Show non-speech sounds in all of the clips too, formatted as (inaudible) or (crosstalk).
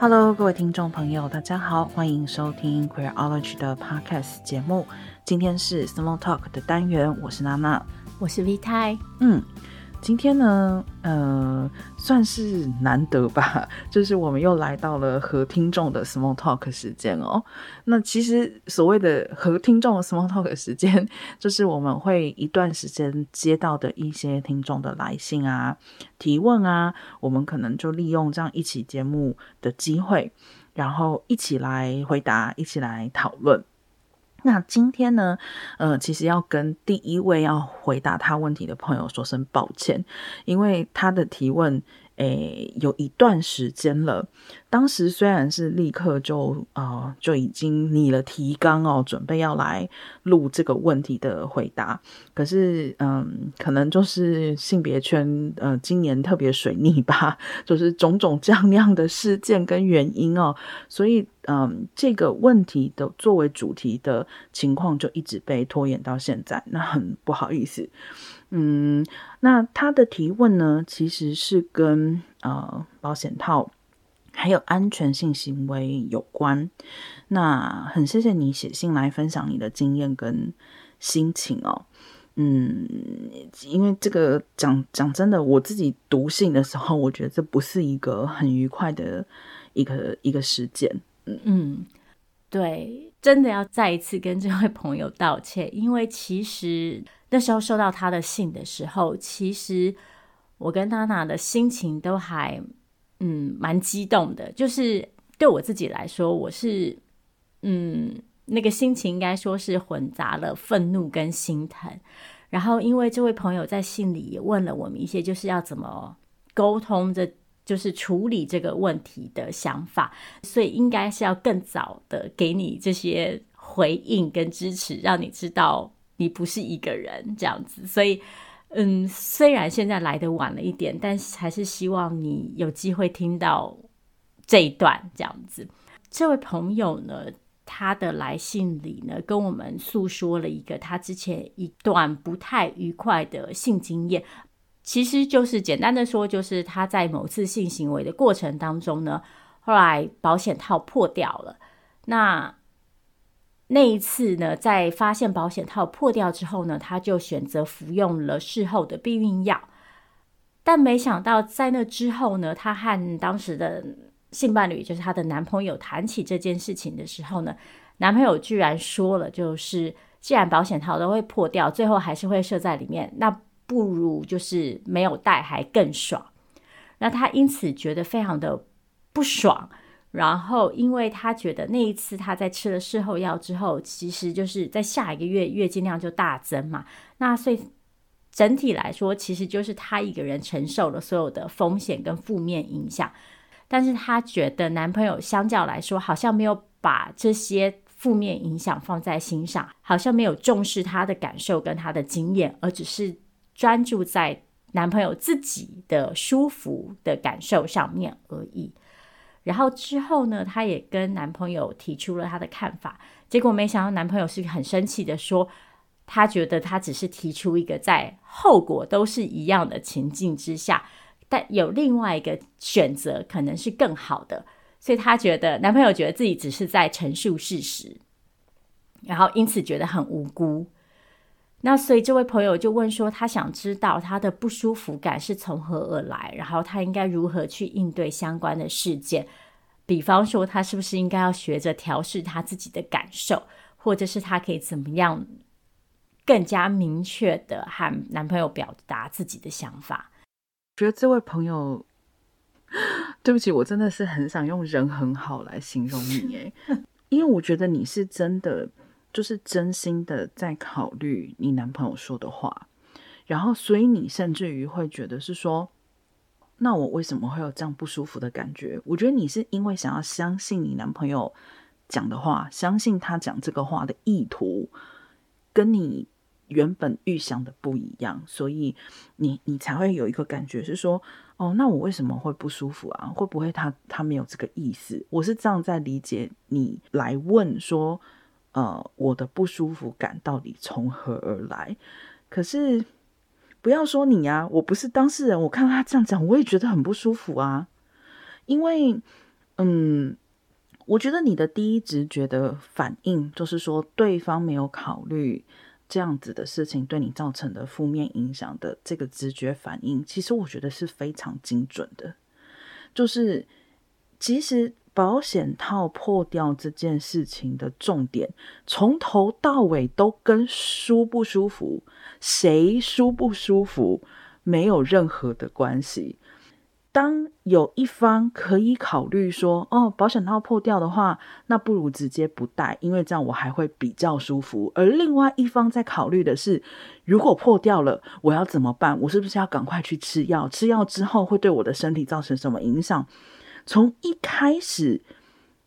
Hello，各位听众朋友，大家好，欢迎收听 Queerology 的 Podcast 节目。今天是 Small Talk 的单元，我是娜娜，我是 V 太。嗯。今天呢，呃，算是难得吧，(laughs) 就是我们又来到了和听众的 small talk 时间哦。那其实所谓的和听众的 small talk 时间，(laughs) 就是我们会一段时间接到的一些听众的来信啊、提问啊，我们可能就利用这样一期节目的机会，然后一起来回答，一起来讨论。那今天呢，呃，其实要跟第一位要回答他问题的朋友说声抱歉，因为他的提问。诶，有一段时间了。当时虽然是立刻就呃就已经拟了提纲哦，准备要来录这个问题的回答，可是嗯，可能就是性别圈呃今年特别水逆吧，(laughs) 就是种种这样那样的事件跟原因哦，所以嗯，这个问题的作为主题的情况就一直被拖延到现在，那很不好意思。嗯，那他的提问呢，其实是跟呃保险套还有安全性行为有关。那很谢谢你写信来分享你的经验跟心情哦。嗯，因为这个讲讲真的，我自己读信的时候，我觉得这不是一个很愉快的一个一个事件。嗯嗯，对，真的要再一次跟这位朋友道歉，因为其实。那时候收到他的信的时候，其实我跟娜娜的心情都还嗯蛮激动的。就是对我自己来说，我是嗯那个心情应该说是混杂了愤怒跟心疼。然后因为这位朋友在信里也问了我们一些，就是要怎么沟通的，就是处理这个问题的想法，所以应该是要更早的给你这些回应跟支持，让你知道。你不是一个人这样子，所以，嗯，虽然现在来的晚了一点，但是还是希望你有机会听到这一段这样子。这位朋友呢，他的来信里呢，跟我们诉说了一个他之前一段不太愉快的性经验，其实就是简单的说，就是他在某次性行为的过程当中呢，后来保险套破掉了，那。那一次呢，在发现保险套破掉之后呢，他就选择服用了事后的避孕药。但没想到，在那之后呢，他和当时的性伴侣，就是他的男朋友，谈起这件事情的时候呢，男朋友居然说了，就是既然保险套都会破掉，最后还是会射在里面，那不如就是没有戴还更爽。那他因此觉得非常的不爽。然后，因为他觉得那一次他在吃了事后药之后，其实就是在下一个月月经量就大增嘛。那所以整体来说，其实就是他一个人承受了所有的风险跟负面影响。但是他觉得男朋友相较来说，好像没有把这些负面影响放在心上，好像没有重视他的感受跟他的经验，而只是专注在男朋友自己的舒服的感受上面而已。然后之后呢，她也跟男朋友提出了她的看法，结果没想到男朋友是很生气的说，他觉得他只是提出一个在后果都是一样的情境之下，但有另外一个选择可能是更好的，所以他觉得男朋友觉得自己只是在陈述事实，然后因此觉得很无辜。那所以这位朋友就问说，他想知道他的不舒服感是从何而来，然后他应该如何去应对相关的事件，比方说他是不是应该要学着调试他自己的感受，或者是他可以怎么样更加明确的和男朋友表达自己的想法？觉得这位朋友，对不起，我真的是很想用人很好来形容你诶，(laughs) 因为我觉得你是真的。就是真心的在考虑你男朋友说的话，然后所以你甚至于会觉得是说，那我为什么会有这样不舒服的感觉？我觉得你是因为想要相信你男朋友讲的话，相信他讲这个话的意图跟你原本预想的不一样，所以你你才会有一个感觉是说，哦，那我为什么会不舒服啊？会不会他他没有这个意思？我是这样在理解你来问说。呃，我的不舒服感到底从何而来？可是不要说你啊，我不是当事人，我看到他这样讲，我也觉得很不舒服啊。因为，嗯，我觉得你的第一直觉的反应就是说，对方没有考虑这样子的事情对你造成的负面影响的这个直觉反应，其实我觉得是非常精准的。就是其实保险套破掉这件事情的重点，从头到尾都跟舒不舒服、谁舒不舒服没有任何的关系。当有一方可以考虑说，哦，保险套破掉的话，那不如直接不戴，因为这样我还会比较舒服。而另外一方在考虑的是，如果破掉了，我要怎么办？我是不是要赶快去吃药？吃药之后会对我的身体造成什么影响？从一开始，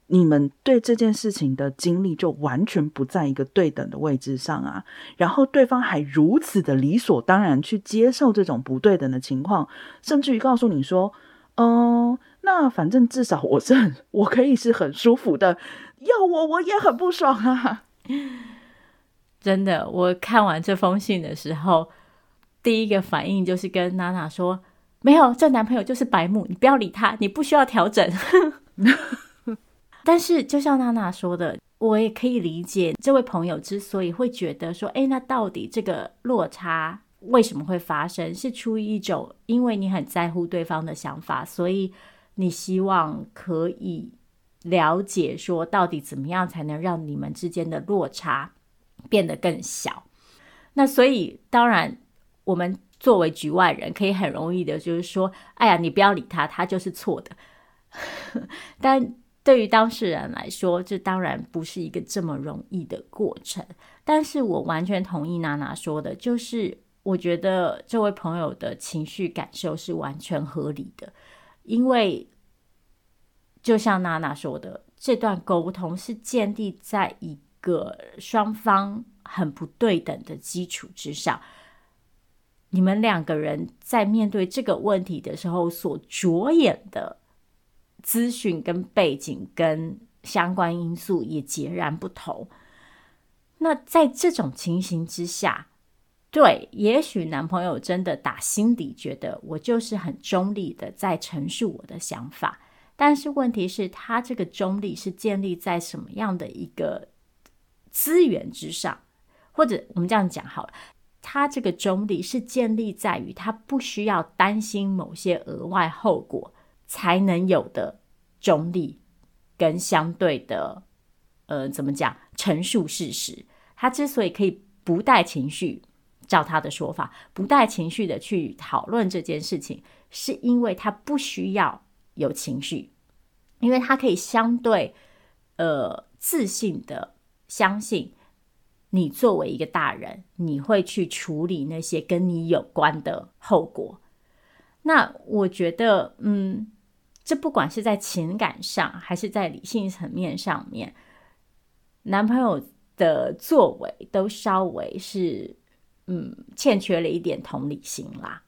你们对这件事情的经历就完全不在一个对等的位置上啊。然后对方还如此的理所当然去接受这种不对等的情况，甚至于告诉你说。嗯、那反正至少我是很，我可以是很舒服的。要我我也很不爽啊！真的，我看完这封信的时候，第一个反应就是跟娜娜说：“没有，这男朋友就是白目，你不要理他，你不需要调整。(laughs) ”但是就像娜娜说的，我也可以理解这位朋友之所以会觉得说：“哎，那到底这个落差？”为什么会发生？是出于一种，因为你很在乎对方的想法，所以你希望可以了解，说到底怎么样才能让你们之间的落差变得更小。那所以，当然，我们作为局外人，可以很容易的，就是说，哎呀，你不要理他，他就是错的。(laughs) 但对于当事人来说，这当然不是一个这么容易的过程。但是我完全同意娜娜说的，就是。我觉得这位朋友的情绪感受是完全合理的，因为就像娜娜说的，这段沟通是建立在一个双方很不对等的基础之上。你们两个人在面对这个问题的时候，所着眼的资讯跟背景跟相关因素也截然不同。那在这种情形之下，对，也许男朋友真的打心底觉得我就是很中立的在陈述我的想法，但是问题是，他这个中立是建立在什么样的一个资源之上？或者我们这样讲好了，他这个中立是建立在于他不需要担心某些额外后果才能有的中立跟相对的，呃，怎么讲？陈述事实。他之所以可以不带情绪。照他的说法，不带情绪的去讨论这件事情，是因为他不需要有情绪，因为他可以相对呃自信的相信你作为一个大人，你会去处理那些跟你有关的后果。那我觉得，嗯，这不管是在情感上，还是在理性层面上面，男朋友的作为都稍微是。嗯，欠缺了一点同理心啦。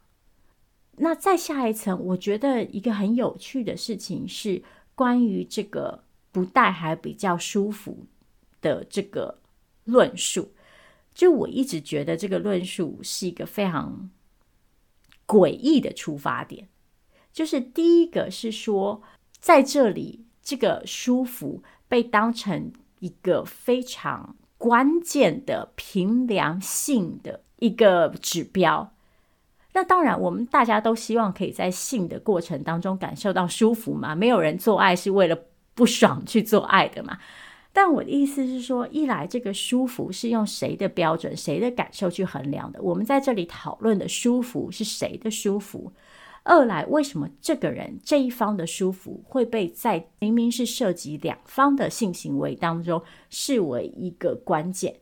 那再下一层，我觉得一个很有趣的事情是关于这个不戴还比较舒服的这个论述。就我一直觉得这个论述是一个非常诡异的出发点。就是第一个是说，在这里这个舒服被当成一个非常关键的评量性的。一个指标，那当然，我们大家都希望可以在性的过程当中感受到舒服嘛。没有人做爱是为了不爽去做爱的嘛。但我的意思是说，一来这个舒服是用谁的标准、谁的感受去衡量的？我们在这里讨论的舒服是谁的舒服？二来，为什么这个人这一方的舒服会被在明明是涉及两方的性行为当中视为一个关键？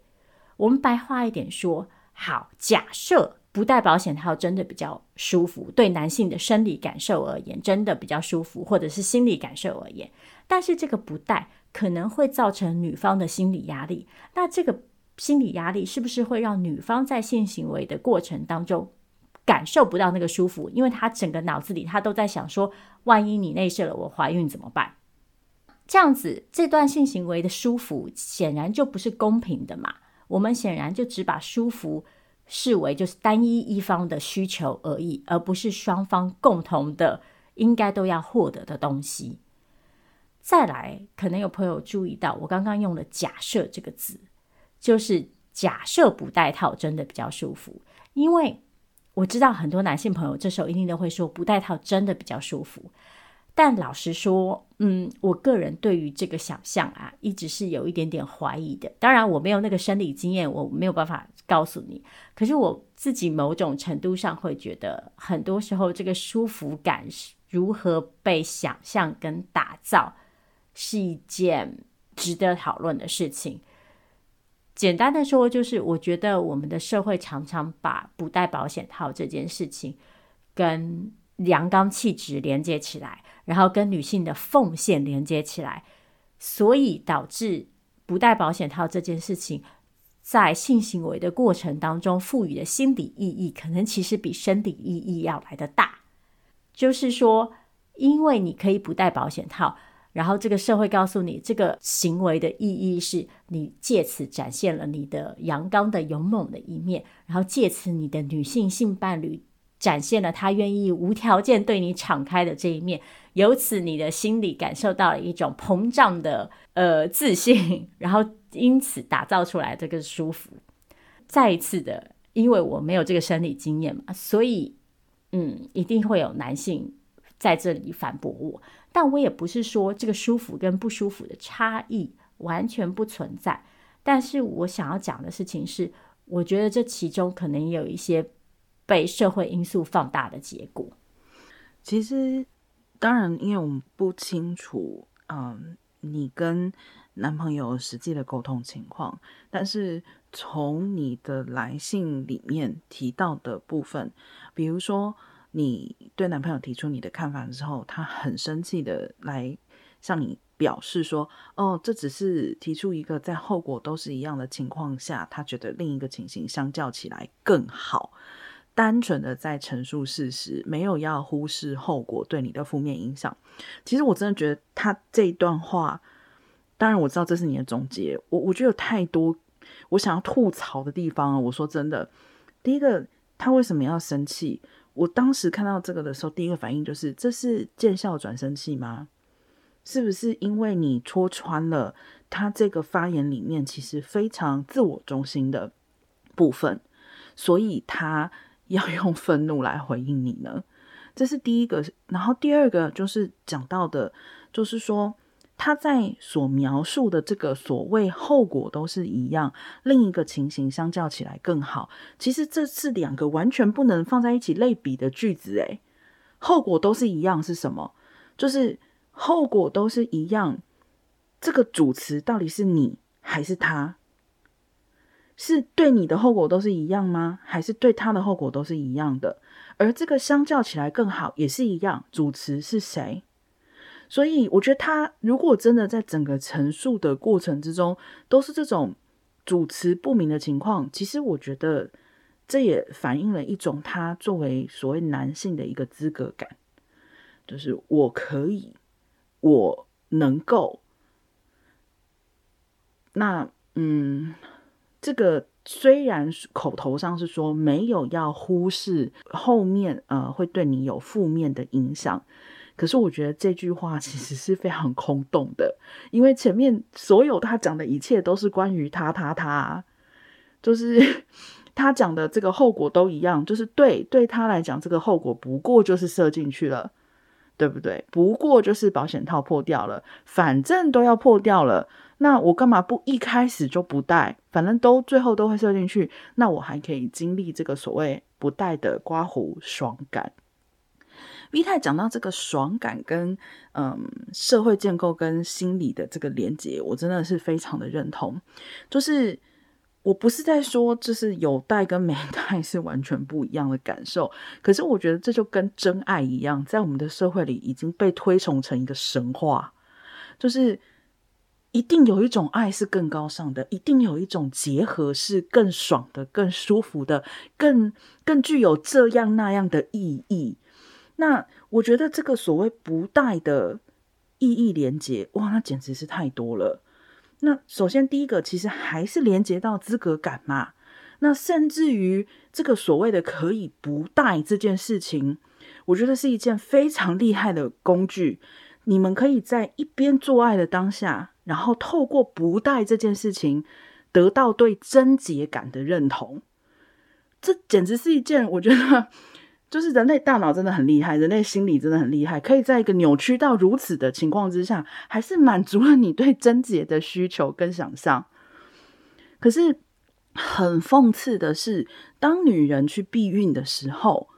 我们白话一点说。好，假设不戴保险套真的比较舒服，对男性的生理感受而言，真的比较舒服，或者是心理感受而言，但是这个不戴可能会造成女方的心理压力。那这个心理压力是不是会让女方在性行为的过程当中感受不到那个舒服？因为她整个脑子里她都在想说，万一你内射了，我怀孕怎么办？这样子，这段性行为的舒服显然就不是公平的嘛。我们显然就只把舒服视为就是单一一方的需求而已，而不是双方共同的应该都要获得的东西。再来，可能有朋友注意到，我刚刚用了“假设”这个字，就是假设不戴套真的比较舒服，因为我知道很多男性朋友这时候一定都会说不戴套真的比较舒服。但老实说，嗯，我个人对于这个想象啊，一直是有一点点怀疑的。当然，我没有那个生理经验，我没有办法告诉你。可是我自己某种程度上会觉得，很多时候这个舒服感是如何被想象跟打造，是一件值得讨论的事情。简单的说，就是我觉得我们的社会常常把不戴保险套这件事情跟阳刚气质连接起来。然后跟女性的奉献连接起来，所以导致不戴保险套这件事情，在性行为的过程当中赋予的心理意义，可能其实比生理意义要来得大。就是说，因为你可以不戴保险套，然后这个社会告诉你，这个行为的意义是你借此展现了你的阳刚的勇猛的一面，然后借此你的女性性伴侣。展现了他愿意无条件对你敞开的这一面，由此你的心里感受到了一种膨胀的呃自信，(laughs) 然后因此打造出来这个舒服。再一次的，因为我没有这个生理经验嘛，所以嗯，一定会有男性在这里反驳我。但我也不是说这个舒服跟不舒服的差异完全不存在，但是我想要讲的事情是，我觉得这其中可能也有一些。被社会因素放大的结果。其实，当然，因为我们不清楚，嗯，你跟男朋友实际的沟通情况，但是从你的来信里面提到的部分，比如说你对男朋友提出你的看法的时候，他很生气的来向你表示说：“哦，这只是提出一个在后果都是一样的情况下，他觉得另一个情形相较起来更好。”单纯的在陈述事实，没有要忽视后果对你的负面影响。其实我真的觉得他这一段话，当然我知道这是你的总结，我我觉得有太多我想要吐槽的地方啊。我说真的，第一个，他为什么要生气？我当时看到这个的时候，第一个反应就是，这是见笑转生气吗？是不是因为你戳穿了他这个发言里面其实非常自我中心的部分，所以他。(laughs) 要用愤怒来回应你呢？这是第一个。然后第二个就是讲到的，就是说他在所描述的这个所谓后果都是一样，另一个情形相较起来更好。其实这是两个完全不能放在一起类比的句子。诶，后果都是一样是什么？就是后果都是一样，这个主词到底是你还是他？是对你的后果都是一样吗？还是对他的后果都是一样的？而这个相较起来更好，也是一样。主词是谁？所以我觉得他如果真的在整个陈述的过程之中都是这种主持不明的情况，其实我觉得这也反映了一种他作为所谓男性的一个资格感，就是我可以，我能够。那嗯。这个虽然口头上是说没有要忽视后面呃会对你有负面的影响，可是我觉得这句话其实是非常空洞的，因为前面所有他讲的一切都是关于他他他，就是 (laughs) 他讲的这个后果都一样，就是对对他来讲这个后果不过就是射进去了，对不对？不过就是保险套破掉了，反正都要破掉了。那我干嘛不一开始就不戴？反正都最后都会射进去，那我还可以经历这个所谓不戴的刮胡爽感。V 太讲到这个爽感跟嗯社会建构跟心理的这个连接，我真的是非常的认同。就是我不是在说，就是有戴跟没戴是完全不一样的感受，可是我觉得这就跟真爱一样，在我们的社会里已经被推崇成一个神话，就是。一定有一种爱是更高尚的，一定有一种结合是更爽的、更舒服的、更更具有这样那样的意义。那我觉得这个所谓不戴的意义连接，哇，那简直是太多了。那首先第一个，其实还是连接到资格感嘛。那甚至于这个所谓的可以不戴这件事情，我觉得是一件非常厉害的工具。你们可以在一边做爱的当下，然后透过不戴这件事情，得到对贞洁感的认同。这简直是一件，我觉得就是人类大脑真的很厉害，人类心理真的很厉害，可以在一个扭曲到如此的情况之下，还是满足了你对贞洁的需求跟想象。可是很讽刺的是，当女人去避孕的时候，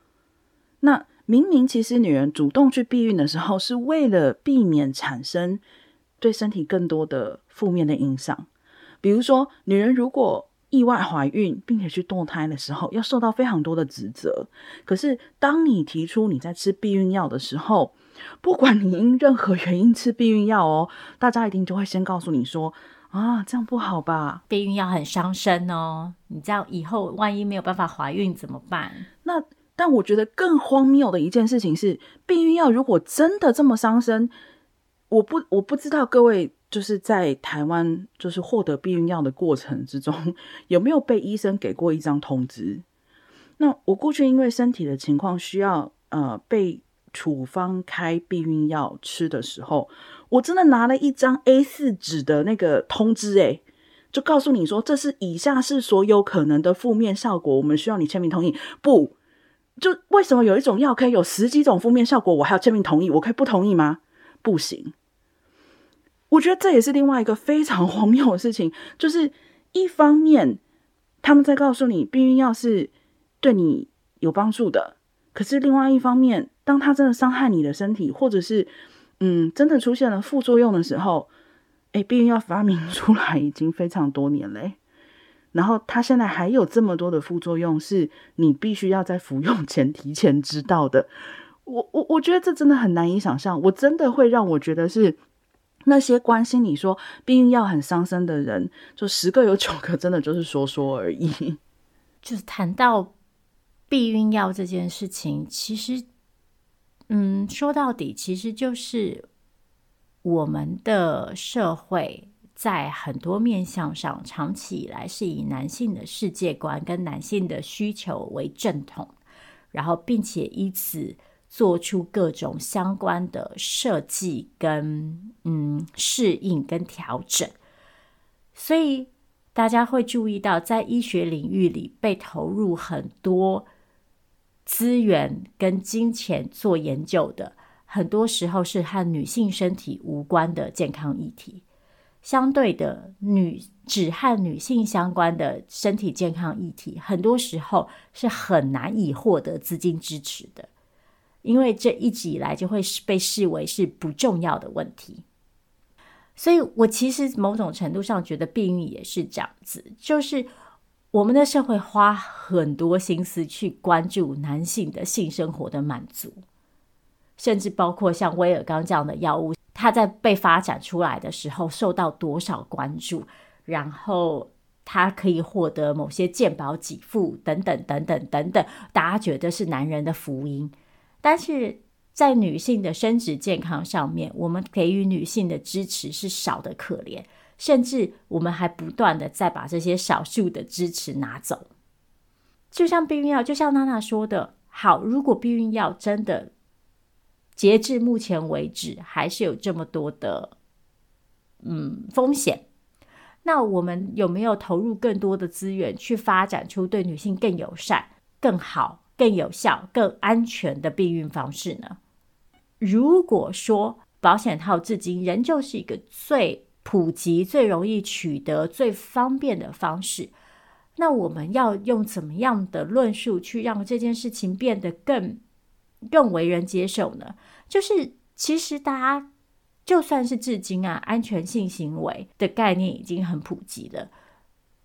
那。明明其实女人主动去避孕的时候，是为了避免产生对身体更多的负面的影响。比如说，女人如果意外怀孕并且去堕胎的时候，要受到非常多的指责。可是，当你提出你在吃避孕药的时候，不管你因任何原因吃避孕药哦，大家一定就会先告诉你说：“啊，这样不好吧？避孕药很伤身哦，你这样以后万一没有办法怀孕怎么办？”那但我觉得更荒谬的一件事情是，避孕药如果真的这么伤身，我不我不知道各位就是在台湾就是获得避孕药的过程之中，有没有被医生给过一张通知？那我过去因为身体的情况需要呃被处方开避孕药吃的时候，我真的拿了一张 A 四纸的那个通知，诶，就告诉你说，这是以下是所有可能的负面效果，我们需要你签名同意。不。就为什么有一种药可以有十几种负面效果，我还要签名同意？我可以不同意吗？不行。我觉得这也是另外一个非常 (laughs) 荒谬的事情，就是一方面他们在告诉你避孕药是对你有帮助的，可是另外一方面，当它真的伤害你的身体，或者是嗯真的出现了副作用的时候，诶，避孕药发明 (laughs) 出来已经非常多年嘞。然后它现在还有这么多的副作用，是你必须要在服用前提前知道的。我我我觉得这真的很难以想象，我真的会让我觉得是那些关心你说避孕药很伤身的人，就十个有九个真的就是说说而已。(laughs) 就是谈到避孕药这件事情，其实，嗯，说到底，其实就是我们的社会。在很多面向上，长期以来是以男性的世界观跟男性的需求为正统，然后并且以此做出各种相关的设计跟嗯适应跟调整，所以大家会注意到，在医学领域里被投入很多资源跟金钱做研究的，很多时候是和女性身体无关的健康议题。相对的，女只和女性相关的身体健康议题，很多时候是很难以获得资金支持的，因为这一直以来就会被视为是不重要的问题。所以我其实某种程度上觉得避孕也是这样子，就是我们的社会花很多心思去关注男性的性生活的满足，甚至包括像威尔刚这样的药物。它在被发展出来的时候受到多少关注，然后它可以获得某些健保给付等等等等等等，大家觉得是男人的福音。但是在女性的生殖健康上面，我们给予女性的支持是少的可怜，甚至我们还不断的在把这些少数的支持拿走。就像避孕药，就像娜娜说的，好，如果避孕药真的。截至目前为止，还是有这么多的嗯风险。那我们有没有投入更多的资源去发展出对女性更友善、更好、更有效、更安全的避孕方式呢？如果说保险套至今仍旧是一个最普及、最容易取得、最方便的方式，那我们要用怎么样的论述去让这件事情变得更？更为人接受呢，就是其实大家就算是至今啊，安全性行为的概念已经很普及了，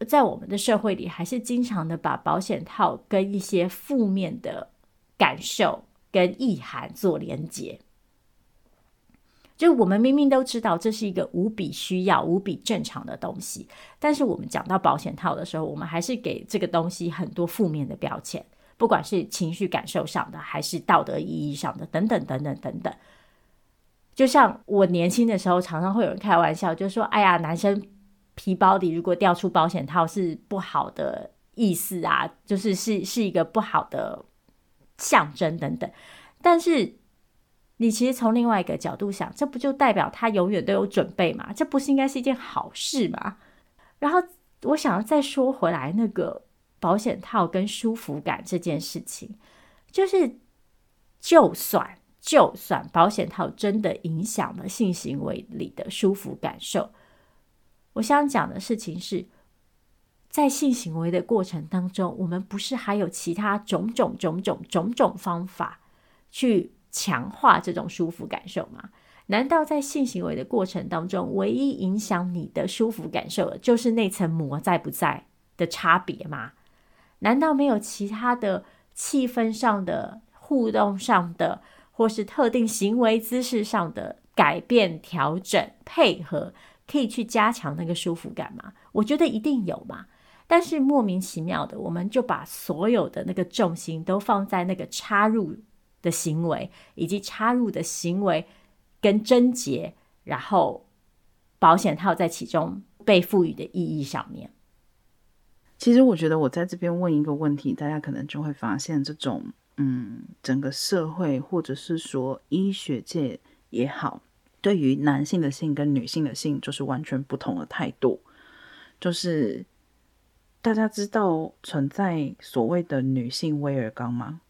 在我们的社会里，还是经常的把保险套跟一些负面的感受跟意涵做连接。就我们明明都知道这是一个无比需要、无比正常的东西，但是我们讲到保险套的时候，我们还是给这个东西很多负面的标签。不管是情绪感受上的，还是道德意义上的，等等等等等等。就像我年轻的时候，常常会有人开玩笑，就说：“哎呀，男生皮包里如果掉出保险套是不好的意思啊，就是是是一个不好的象征等等。”但是你其实从另外一个角度想，这不就代表他永远都有准备吗？这不是应该是一件好事吗？然后我想要再说回来，那个保险套跟舒服感这件事情，就是就算就算保险套真的影响了性行为里的舒服感受，我想讲的事情是，在性行为的过程当中，我们不是还有其他种种种种种种方法去强化这种舒服感受吗？难道在性行为的过程当中，唯一影响你的舒服感受的就是那层膜在不在的差别吗？难道没有其他的气氛上的、互动上的，或是特定行为姿势上的改变、调整、配合，可以去加强那个舒服感吗？我觉得一定有嘛。但是莫名其妙的，我们就把所有的那个重心都放在那个插入的行为，以及插入的行为。跟贞洁，然后保险套在其中被赋予的意义上面。其实我觉得我在这边问一个问题，大家可能就会发现，这种嗯，整个社会或者是说医学界也好，对于男性的性跟女性的性就是完全不同的态度。就是大家知道存在所谓的女性威尔刚吗？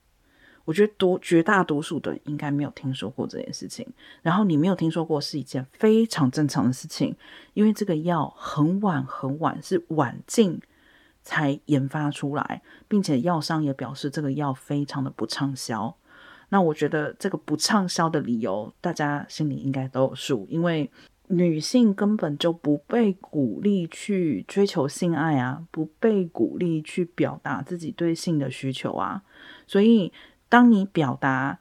我觉得多绝大多数的应该没有听说过这件事情，然后你没有听说过是一件非常正常的事情，因为这个药很晚很晚是晚近才研发出来，并且药商也表示这个药非常的不畅销。那我觉得这个不畅销的理由，大家心里应该都有数，因为女性根本就不被鼓励去追求性爱啊，不被鼓励去表达自己对性的需求啊，所以。当你表达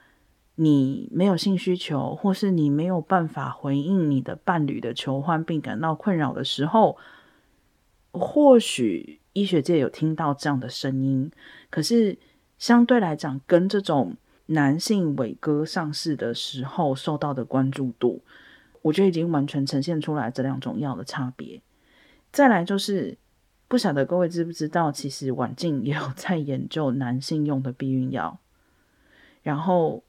你没有性需求，或是你没有办法回应你的伴侣的求欢，并感到困扰的时候，或许医学界有听到这样的声音。可是相对来讲，跟这种男性伟哥上市的时候受到的关注度，我觉得已经完全呈现出来这两种药的差别。再来就是，不晓得各位知不知道，其实晚静也有在研究男性用的避孕药。然后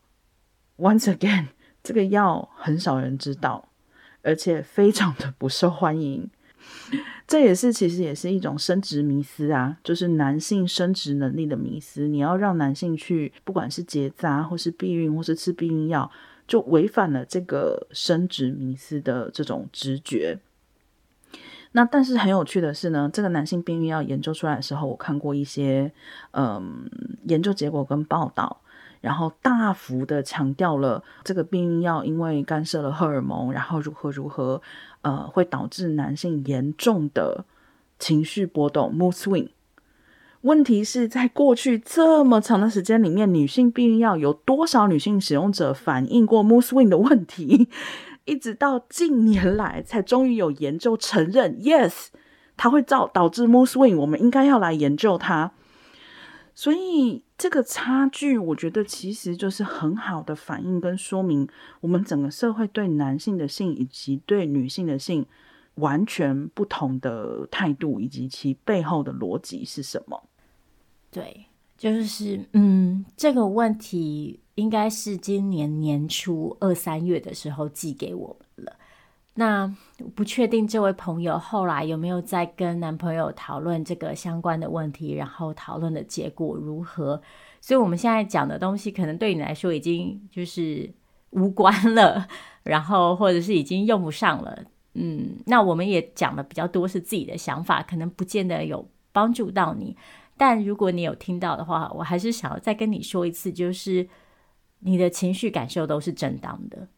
，once again，这个药很少人知道，而且非常的不受欢迎。(laughs) 这也是其实也是一种生殖迷思啊，就是男性生殖能力的迷思。你要让男性去，不管是结扎，或是避孕，或是吃避孕药，就违反了这个生殖迷思的这种直觉。那但是很有趣的是呢，这个男性避孕药研究出来的时候，我看过一些嗯研究结果跟报道。然后大幅的强调了这个避孕药，因为干涉了荷尔蒙，然后如何如何，呃，会导致男性严重的情绪波动 （mood swing）。问题是在过去这么长的时间里面，女性避孕药有多少女性使用者反映过 mood swing 的问题？(laughs) 一直到近年来，才终于有研究承认，yes，它会造导致 mood swing，我们应该要来研究它。所以这个差距，我觉得其实就是很好的反映跟说明，我们整个社会对男性的性以及对女性的性完全不同的态度，以及其背后的逻辑是什么？对，就是嗯，这个问题应该是今年年初二三月的时候寄给我们了。那不确定这位朋友后来有没有在跟男朋友讨论这个相关的问题，然后讨论的结果如何？所以我们现在讲的东西可能对你来说已经就是无关了，然后或者是已经用不上了。嗯，那我们也讲的比较多是自己的想法，可能不见得有帮助到你。但如果你有听到的话，我还是想要再跟你说一次，就是你的情绪感受都是正当的。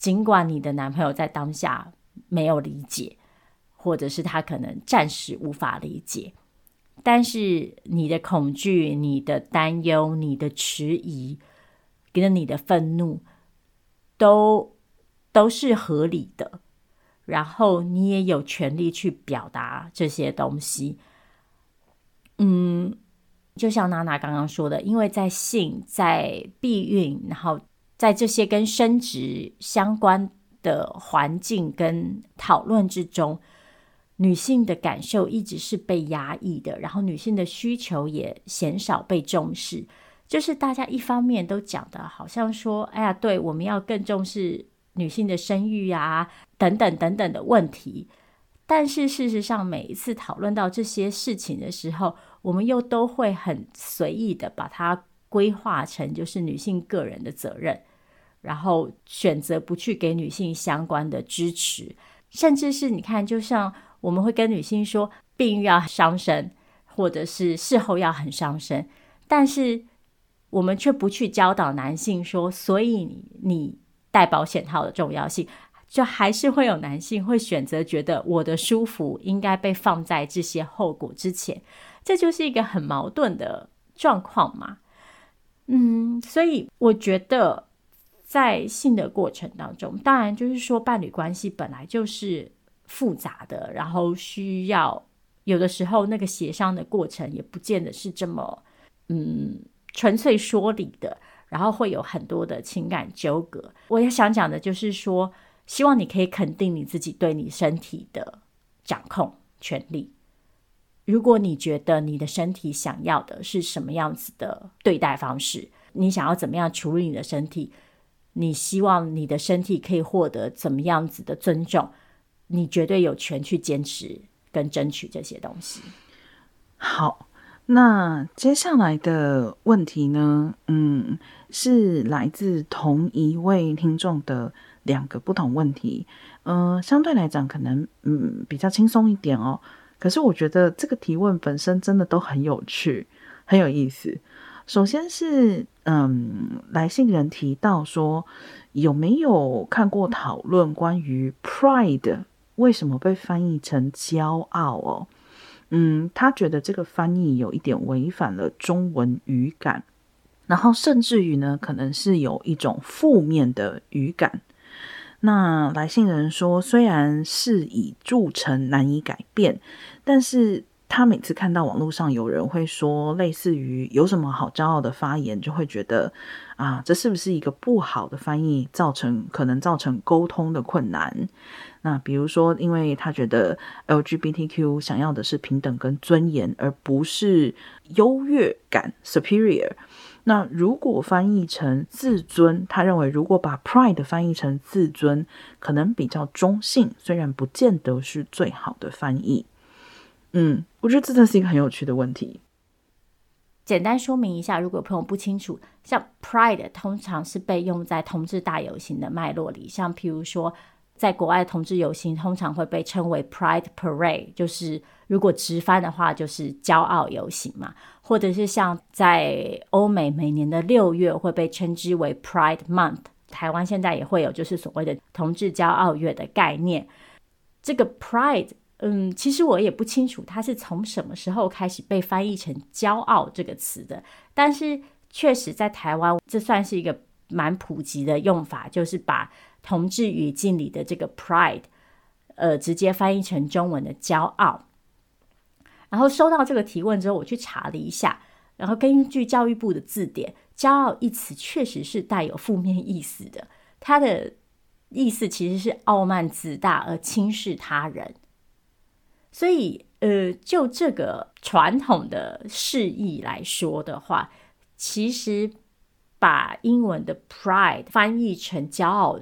尽管你的男朋友在当下没有理解，或者是他可能暂时无法理解，但是你的恐惧、你的担忧、你的迟疑，跟你的愤怒，都都是合理的。然后你也有权利去表达这些东西。嗯，就像娜娜刚刚说的，因为在性、在避孕，然后。在这些跟生殖相关的环境跟讨论之中，女性的感受一直是被压抑的，然后女性的需求也鲜少被重视。就是大家一方面都讲的好像说，哎呀，对，我们要更重视女性的生育啊，等等等等的问题。但是事实上，每一次讨论到这些事情的时候，我们又都会很随意的把它规划成就是女性个人的责任，然后选择不去给女性相关的支持，甚至是你看，就像我们会跟女性说，避孕要伤身，或者是事后要很伤身，但是我们却不去教导男性说，所以你你戴保险套的重要性。就还是会有男性会选择觉得我的舒服应该被放在这些后果之前，这就是一个很矛盾的状况嘛。嗯，所以我觉得在性的过程当中，当然就是说伴侣关系本来就是复杂的，然后需要有的时候那个协商的过程也不见得是这么嗯纯粹说理的，然后会有很多的情感纠葛。我也想讲的就是说。希望你可以肯定你自己对你身体的掌控权利。如果你觉得你的身体想要的是什么样子的对待方式，你想要怎么样处理你的身体，你希望你的身体可以获得怎么样子的尊重，你绝对有权去坚持跟争取这些东西。好，那接下来的问题呢？嗯，是来自同一位听众的。两个不同问题，嗯、相对来讲可能嗯比较轻松一点哦。可是我觉得这个提问本身真的都很有趣，很有意思。首先是嗯，来信人提到说，有没有看过讨论关于 pride 为什么被翻译成骄傲哦？嗯，他觉得这个翻译有一点违反了中文语感，然后甚至于呢，可能是有一种负面的语感。那来信人说，虽然事已铸成，难以改变，但是他每次看到网络上有人会说类似于有什么好骄傲的发言，就会觉得啊，这是不是一个不好的翻译，造成可能造成沟通的困难？那比如说，因为他觉得 LGBTQ 想要的是平等跟尊严，而不是优越感 （superior）。那如果翻译成自尊，他认为如果把 pride 翻译成自尊，可能比较中性，虽然不见得是最好的翻译。嗯，我觉得这真是一个很有趣的问题。简单说明一下，如果朋友不清楚，像 pride 通常是被用在同志大游行的脉络里，像譬如说。在国外的同志游行通常会被称为 Pride Parade，就是如果直翻的话，就是骄傲游行嘛，或者是像在欧美每年的六月会被称之为 Pride Month，台湾现在也会有就是所谓的同志骄傲月的概念。这个 Pride，嗯，其实我也不清楚它是从什么时候开始被翻译成骄傲这个词的，但是确实在台湾这算是一个蛮普及的用法，就是把。同志语境里的这个 pride，呃，直接翻译成中文的骄傲。然后收到这个提问之后，我去查了一下，然后根据教育部的字典，“骄傲”一词确实是带有负面意思的。它的意思其实是傲慢自大而轻视他人。所以，呃，就这个传统的释义来说的话，其实把英文的 pride 翻译成骄傲。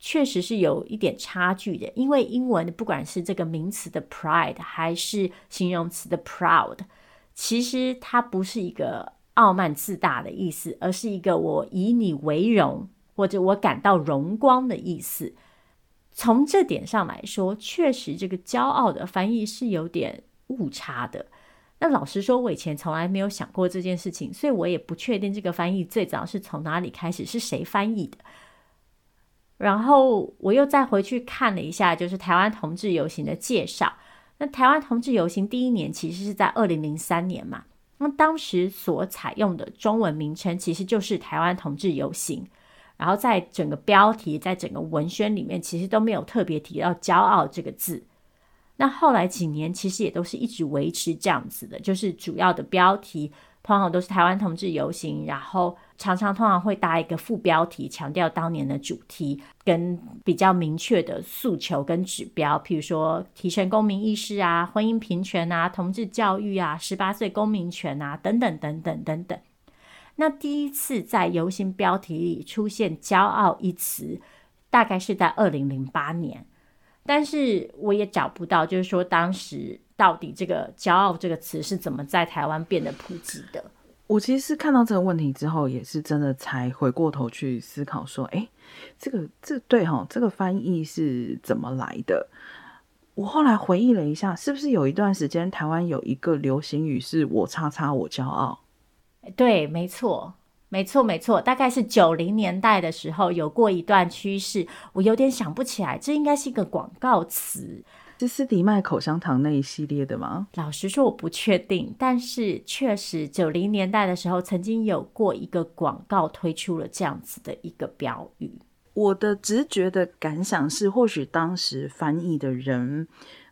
确实是有一点差距的，因为英文不管是这个名词的 pride 还是形容词的 proud，其实它不是一个傲慢自大的意思，而是一个我以你为荣或者我感到荣光的意思。从这点上来说，确实这个骄傲的翻译是有点误差的。那老实说，我以前从来没有想过这件事情，所以我也不确定这个翻译最早是从哪里开始，是谁翻译的。然后我又再回去看了一下，就是台湾同志游行的介绍。那台湾同志游行第一年其实是在二零零三年嘛，那当时所采用的中文名称其实就是台湾同志游行。然后在整个标题，在整个文宣里面，其实都没有特别提到“骄傲”这个字。那后来几年其实也都是一直维持这样子的，就是主要的标题。通常都是台湾同志游行，然后常常通常会搭一个副标题，强调当年的主题跟比较明确的诉求跟指标，譬如说提升公民意识啊、婚姻平权啊、同志教育啊、十八岁公民权啊等等等等等等。那第一次在游行标题里出现“骄傲”一词，大概是在二零零八年，但是我也找不到，就是说当时到底这个“骄傲”这个词是怎么在台湾变得普及的。我其实是看到这个问题之后，也是真的才回过头去思考说，哎，这个这对哈，这个翻译是怎么来的？我后来回忆了一下，是不是有一段时间台湾有一个流行语是“我叉叉我骄傲”？对，没错，没错，没错，大概是九零年代的时候有过一段趋势，我有点想不起来，这应该是一个广告词。是斯迪麦口香糖那一系列的吗？老实说，我不确定。但是确实，九零年代的时候，曾经有过一个广告推出了这样子的一个标语。我的直觉的感想是，或许当时翻译的人，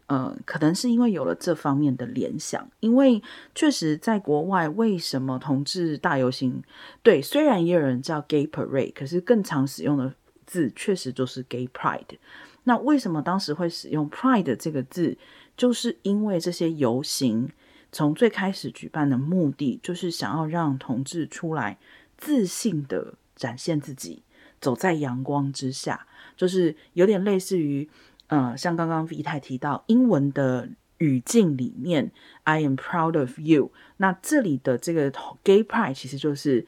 呃，可能是因为有了这方面的联想。因为确实，在国外，为什么同志大游行？对，虽然也有人叫 Gay Parade，可是更常使用的字确实就是 Gay Pride。那为什么当时会使用 Pride 这个字？就是因为这些游行从最开始举办的目的，就是想要让同志出来自信的展现自己，走在阳光之下，就是有点类似于，呃，像刚刚 V 太提到英文的语境里面，I am proud of you。那这里的这个 Gay Pride 其实就是。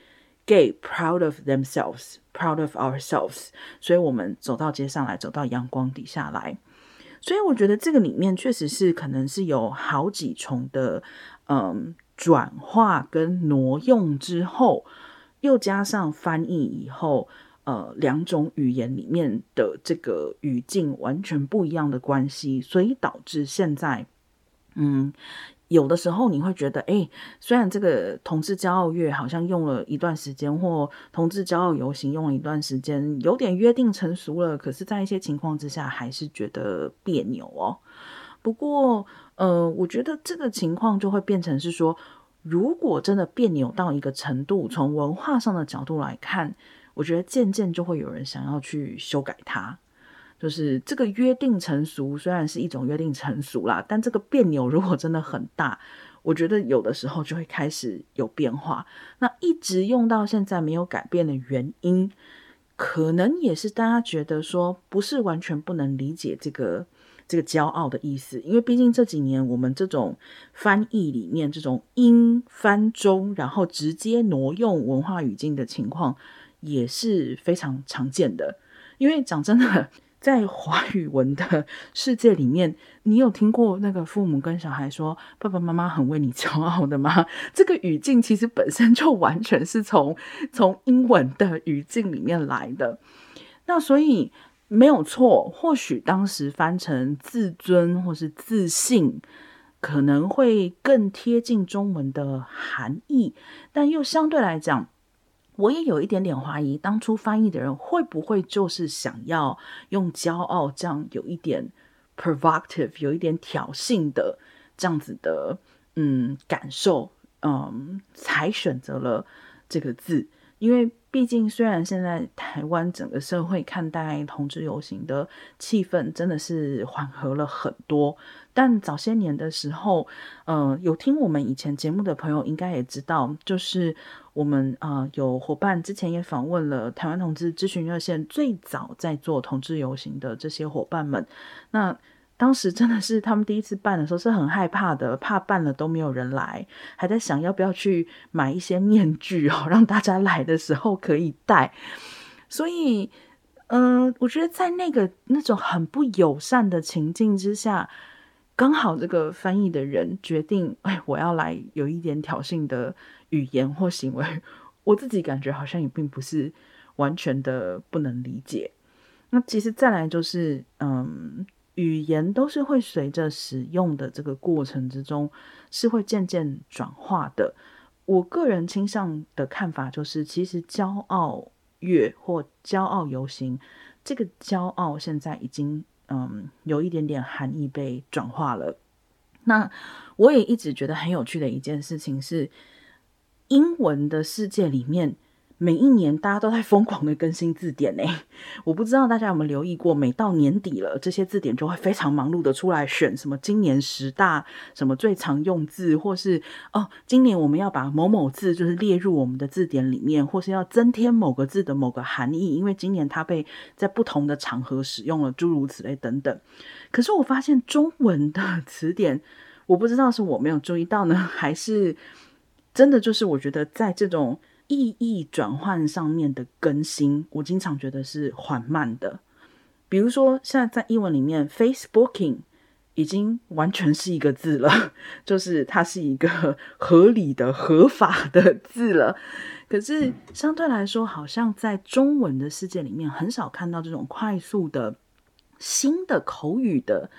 Gay proud of themselves, proud of ourselves，所以我们走到街上来，走到阳光底下来。所以我觉得这个里面确实是可能是有好几重的，嗯，转化跟挪用之后，又加上翻译以后，呃，两种语言里面的这个语境完全不一样的关系，所以导致现在，嗯。有的时候你会觉得，哎，虽然这个同志骄傲月好像用了一段时间，或同志骄傲游行用了一段时间，有点约定成熟了，可是，在一些情况之下，还是觉得别扭哦。不过，呃，我觉得这个情况就会变成是说，如果真的别扭到一个程度，从文化上的角度来看，我觉得渐渐就会有人想要去修改它。就是这个约定成熟，虽然是一种约定成熟啦，但这个别扭如果真的很大，我觉得有的时候就会开始有变化。那一直用到现在没有改变的原因，可能也是大家觉得说不是完全不能理解这个这个骄傲的意思，因为毕竟这几年我们这种翻译里面这种英翻中，然后直接挪用文化语境的情况也是非常常见的。因为讲真的。在华语文的世界里面，你有听过那个父母跟小孩说“爸爸妈妈很为你骄傲”的吗？这个语境其实本身就完全是从从英文的语境里面来的。那所以没有错，或许当时翻成自尊或是自信，可能会更贴近中文的含义，但又相对来讲。我也有一点点怀疑，当初翻译的人会不会就是想要用骄傲这样有一点 provocative、有一点挑衅的这样子的嗯感受，嗯，才选择了这个字。因为毕竟，虽然现在台湾整个社会看待同志游行的气氛真的是缓和了很多，但早些年的时候，嗯、有听我们以前节目的朋友应该也知道，就是。我们啊、有伙伴之前也访问了台湾同志咨询热线最早在做同志游行的这些伙伴们。那当时真的是他们第一次办的时候是很害怕的，怕办了都没有人来，还在想要不要去买一些面具哦，(laughs) 让大家来的时候可以戴。所以，嗯、我觉得在那个那种很不友善的情境之下，刚好这个翻译的人决定，(laughs) 哎，我要来有一点挑衅的。语言或行为，(laughs) 我自己感觉好像也并不是完全的不能理解。那其实再来就是，嗯，语言都是会随着使用的这个过程之中，是会渐渐转化的。我个人倾向的看法就是，其实骄傲月或骄傲游行，这个骄傲现在已经嗯有一点点含义被转化了。那我也一直觉得很有趣的一件事情是。英文的世界里面，每一年大家都在疯狂的更新字典呢。(laughs) 我不知道大家有没有留意过，每到年底了，这些字典就会非常忙碌的出来选什么今年十大什么最常用字，或是哦，今年我们要把某某字就是列入我们的字典里面，或是要增添某个字的某个含义，因为今年它被在不同的场合使用了，诸如此类等等。可是我发现中文的词典，我不知道是我没有注意到呢，还是真的就是我觉得在这种。意义转换上面的更新，我经常觉得是缓慢的。比如说，现在在英文里面，Facebooking 已经完全是一个字了，(laughs) 就是它是一个合理的、合法的字了。可是相对来说，好像在中文的世界里面，很少看到这种快速的新的口语的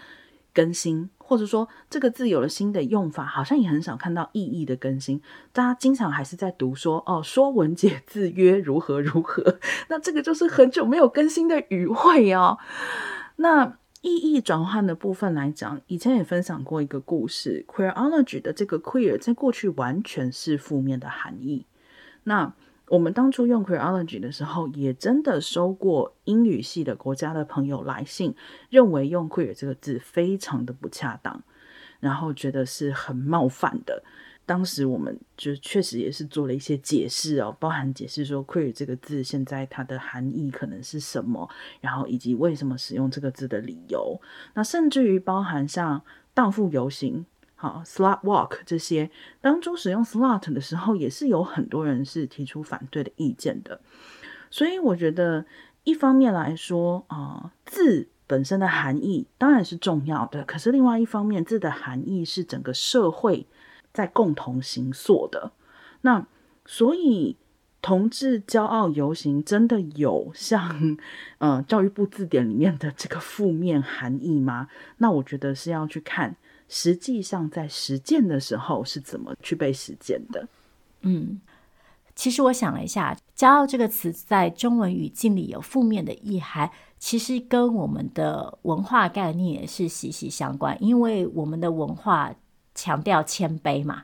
更新。或者说这个字有了新的用法，好像也很少看到意义的更新。大家经常还是在读说哦，《说文解字》曰如何如何，(laughs) 那这个就是很久没有更新的语汇哦。那意义转换的部分来讲，以前也分享过一个故事，Queerology 的这个 queer 在过去完全是负面的含义。那我们当初用 Queerology 的时候，也真的收过英语系的国家的朋友来信，认为用 queer 这个字非常的不恰当，然后觉得是很冒犯的。当时我们就确实也是做了一些解释哦，包含解释说 queer 这个字现在它的含义可能是什么，然后以及为什么使用这个字的理由。那甚至于包含像荡妇游行。好，slot walk 这些当中使用 slot 的时候，也是有很多人是提出反对的意见的。所以我觉得，一方面来说，啊、字本身的含义当然是重要的。可是另外一方面，字的含义是整个社会在共同形塑的。那所以，同志骄傲游行真的有像，呃，教育部字典里面的这个负面含义吗？那我觉得是要去看。实际上，在实践的时候是怎么去被实践的？嗯，其实我想了一下，“骄傲”这个词在中文语境里有负面的意涵，其实跟我们的文化概念也是息息相关。因为我们的文化强调谦卑嘛，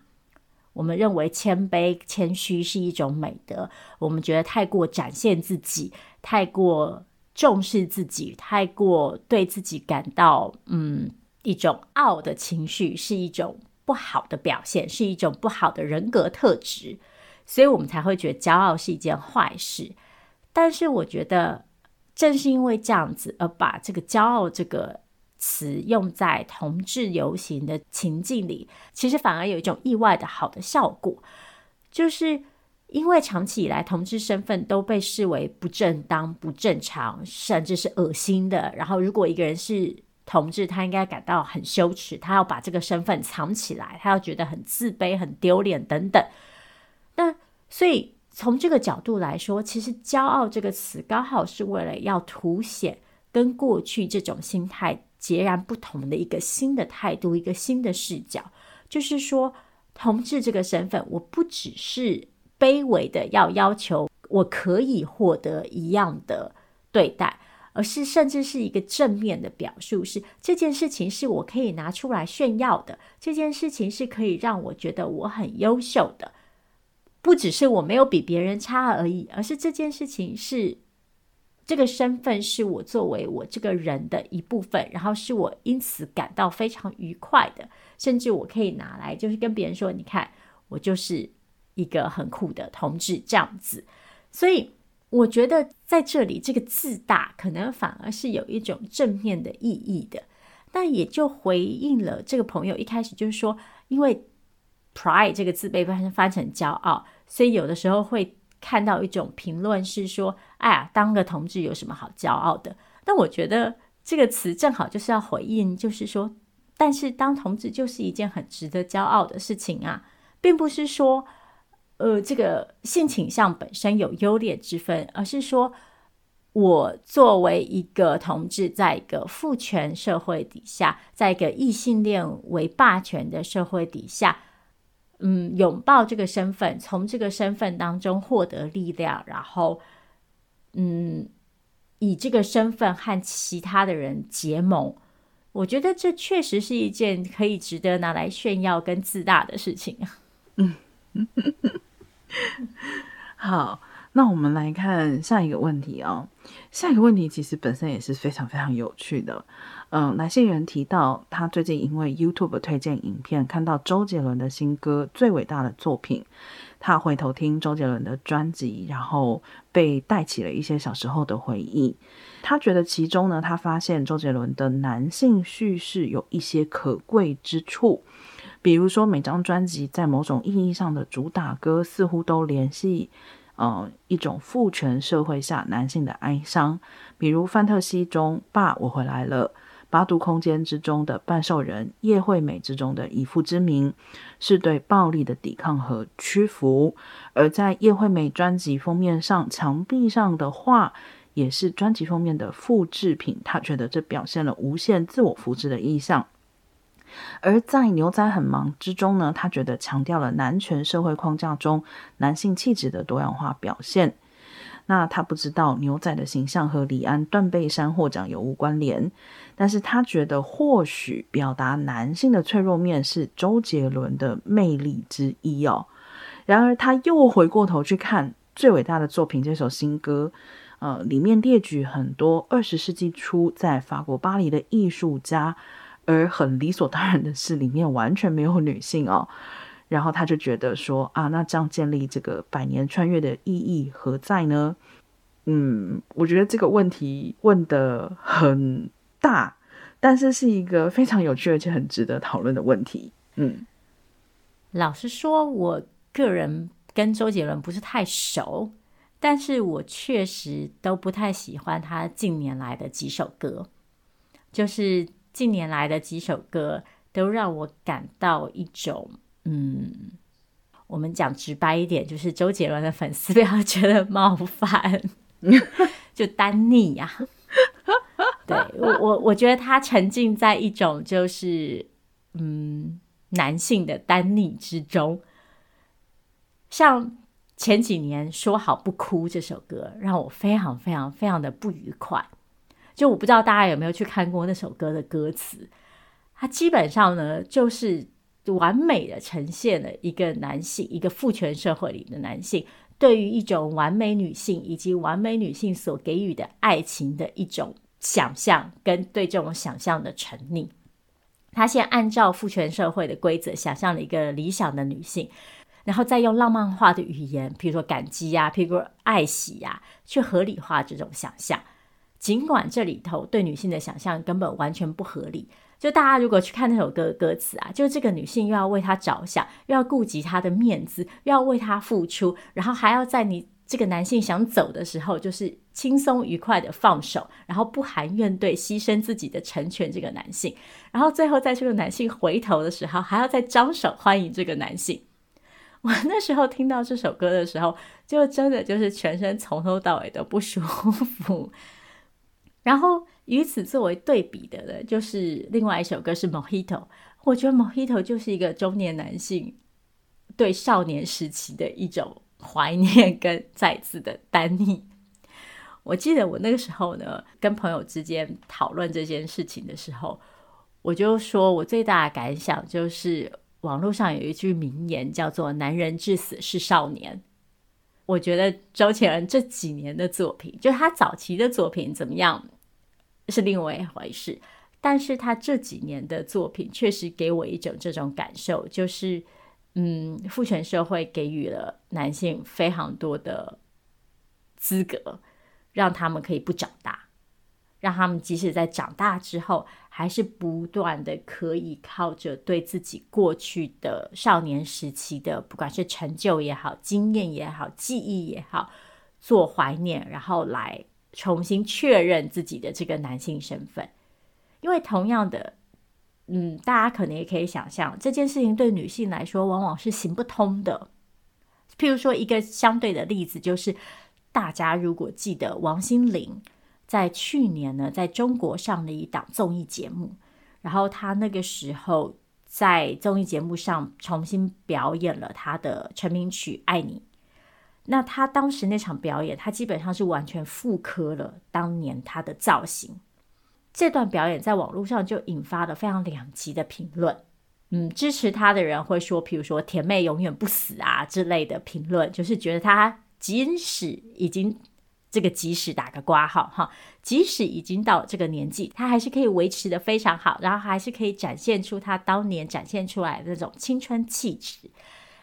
我们认为谦卑、谦虚是一种美德。我们觉得太过展现自己，太过重视自己，太过对自己感到嗯。一种傲的情绪是一种不好的表现，是一种不好的人格特质，所以我们才会觉得骄傲是一件坏事。但是我觉得，正是因为这样子，而把这个“骄傲”这个词用在同志游行的情境里，其实反而有一种意外的好的效果，就是因为长期以来同志身份都被视为不正当、不正常，甚至是恶心的。然后，如果一个人是同志，他应该感到很羞耻，他要把这个身份藏起来，他要觉得很自卑、很丢脸等等。那所以从这个角度来说，其实“骄傲”这个词刚好是为了要凸显跟过去这种心态截然不同的一个新的态度，一个新的视角，就是说，同志这个身份，我不只是卑微的要要求我可以获得一样的对待。而是甚至是一个正面的表述，是这件事情是我可以拿出来炫耀的，这件事情是可以让我觉得我很优秀的，不只是我没有比别人差而已，而是这件事情是这个身份是我作为我这个人的一部分，然后是我因此感到非常愉快的，甚至我可以拿来就是跟别人说，你看我就是一个很酷的同志这样子，所以。我觉得在这里，这个自大可能反而是有一种正面的意义的，但也就回应了这个朋友一开始就是说，因为 pride 这个字被翻翻成骄傲，所以有的时候会看到一种评论是说，哎呀，当个同志有什么好骄傲的？但我觉得这个词正好就是要回应，就是说，但是当同志就是一件很值得骄傲的事情啊，并不是说。呃，这个性倾向本身有优劣之分，而是说，我作为一个同志，在一个父权社会底下，在一个异性恋为霸权的社会底下，嗯，拥抱这个身份，从这个身份当中获得力量，然后，嗯，以这个身份和其他的人结盟，我觉得这确实是一件可以值得拿来炫耀跟自大的事情。(laughs) 嗯。(laughs) 好，那我们来看下一个问题哦，下一个问题其实本身也是非常非常有趣的。嗯，来信人提到他最近因为 YouTube 推荐影片看到周杰伦的新歌《最伟大的作品》，他回头听周杰伦的专辑，然后被带起了一些小时候的回忆。他觉得其中呢，他发现周杰伦的男性叙事有一些可贵之处。比如说，每张专辑在某种意义上的主打歌，似乎都联系，呃，一种父权社会下男性的哀伤。比如《范特西》中“爸，我回来了”，《八度空间》之中的“半兽人”，《叶惠美》之中的“以父之名”，是对暴力的抵抗和屈服。而在叶惠美专辑封面上，墙壁上的画也是专辑封面的复制品。他觉得这表现了无限自我复制的意象。而在牛仔很忙之中呢，他觉得强调了男权社会框架中男性气质的多样化表现。那他不知道牛仔的形象和李安断背山获奖有无关联，但是他觉得或许表达男性的脆弱面是周杰伦的魅力之一哦。然而他又回过头去看最伟大的作品这首新歌，呃，里面列举很多二十世纪初在法国巴黎的艺术家。而很理所当然的是，里面完全没有女性哦。然后他就觉得说啊，那这样建立这个百年穿越的意义何在呢？嗯，我觉得这个问题问得很大，但是是一个非常有趣而且很值得讨论的问题。嗯，老实说，我个人跟周杰伦不是太熟，但是我确实都不太喜欢他近年来的几首歌，就是。近年来的几首歌都让我感到一种，嗯，我们讲直白一点，就是周杰伦的粉丝不要觉得冒犯，(laughs) 就单逆呀、啊。对，我我我觉得他沉浸在一种就是嗯男性的单逆之中，像前几年说好不哭这首歌，让我非常非常非常的不愉快。就我不知道大家有没有去看过那首歌的歌词，它基本上呢就是完美的呈现了一个男性，一个父权社会里的男性对于一种完美女性以及完美女性所给予的爱情的一种想象，跟对这种想象的沉溺。他先按照父权社会的规则想象了一个理想的女性，然后再用浪漫化的语言，譬如说感激呀、啊，譬如说爱惜呀、去合理化这种想象。尽管这里头对女性的想象根本完全不合理，就大家如果去看那首歌的歌词啊，就这个女性又要为他着想，又要顾及他的面子，又要为他付出，然后还要在你这个男性想走的时候，就是轻松愉快的放手，然后不含怨怼牺牲自己的成全这个男性，然后最后在这个男性回头的时候，还要再张手欢迎这个男性。我那时候听到这首歌的时候，就真的就是全身从头到尾都不舒服。然后与此作为对比的呢，就是另外一首歌是《Mojito》。我觉得《Mojito》就是一个中年男性对少年时期的一种怀念跟再次的单逆。我记得我那个时候呢，跟朋友之间讨论这件事情的时候，我就说我最大的感想就是，网络上有一句名言叫做“男人至死是少年”。我觉得周杰伦这几年的作品，就他早期的作品怎么样？是另外一回事，但是他这几年的作品确实给我一种这种感受，就是，嗯，父权社会给予了男性非常多的资格，让他们可以不长大，让他们即使在长大之后，还是不断的可以靠着对自己过去的少年时期的，不管是成就也好、经验也好、记忆也好，做怀念，然后来。重新确认自己的这个男性身份，因为同样的，嗯，大家可能也可以想象，这件事情对女性来说往往是行不通的。譬如说，一个相对的例子就是，大家如果记得王心凌在去年呢，在中国上了一档综艺节目，然后她那个时候在综艺节目上重新表演了她的成名曲《爱你》。那他当时那场表演，他基本上是完全复刻了当年他的造型。这段表演在网络上就引发了非常两极的评论。嗯，支持他的人会说，譬如说“甜妹永远不死”啊之类的评论，就是觉得他即使已经这个即使打个括号哈，即使已经到这个年纪，他还是可以维持得非常好，然后还是可以展现出他当年展现出来的那种青春气质。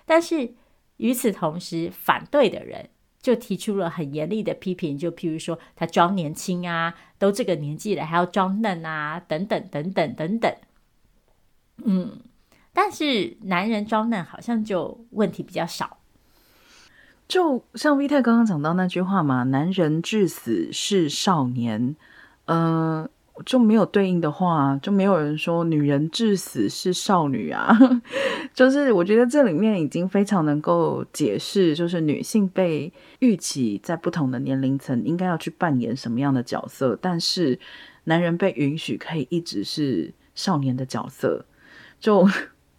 但是与此同时，反对的人就提出了很严厉的批评，就譬如说他装年轻啊，都这个年纪了还要装嫩啊，等等等等等等。嗯，但是男人装嫩好像就问题比较少。就像 Vita 刚刚讲到那句话嘛，“男人至死是少年”，呃，就没有对应的话，就没有人说“女人至死是少女”啊。(laughs) 就是我觉得这里面已经非常能够解释，就是女性被预期在不同的年龄层应该要去扮演什么样的角色，但是男人被允许可以一直是少年的角色。就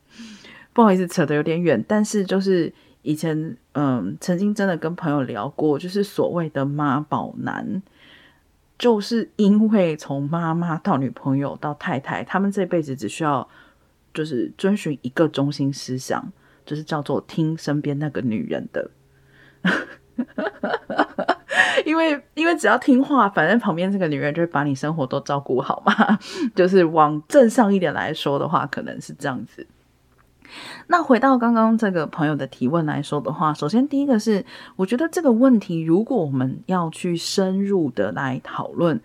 (laughs) 不好意思，扯得有点远，但是就是。以前，嗯，曾经真的跟朋友聊过，就是所谓的妈宝男，就是因为从妈妈到女朋友到太太，他们这辈子只需要就是遵循一个中心思想，就是叫做听身边那个女人的，(laughs) 因为因为只要听话，反正旁边这个女人就会把你生活都照顾好嘛，(laughs) 就是往正向一点来说的话，可能是这样子。那回到刚刚这个朋友的提问来说的话，首先第一个是，我觉得这个问题如果我们要去深入的来讨论，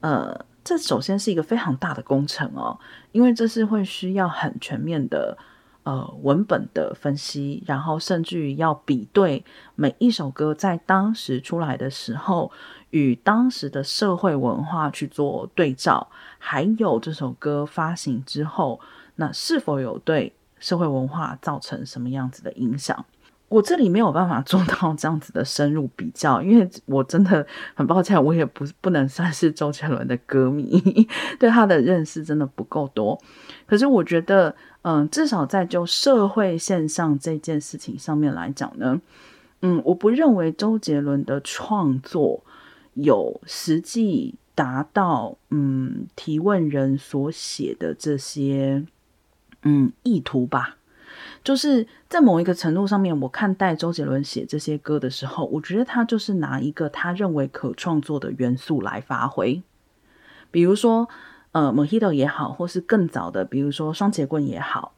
呃，这首先是一个非常大的工程哦，因为这是会需要很全面的呃文本的分析，然后甚至于要比对每一首歌在当时出来的时候与当时的社会文化去做对照，还有这首歌发行之后，那是否有对社会文化造成什么样子的影响？我这里没有办法做到这样子的深入比较，因为我真的很抱歉，我也不不能算是周杰伦的歌迷，(laughs) 对他的认识真的不够多。可是我觉得，嗯，至少在就社会现象这件事情上面来讲呢，嗯，我不认为周杰伦的创作有实际达到嗯提问人所写的这些。嗯，意图吧，就是在某一个程度上面，我看待周杰伦写这些歌的时候，我觉得他就是拿一个他认为可创作的元素来发挥，比如说，呃，Mojito 也好，或是更早的，比如说双截棍也好，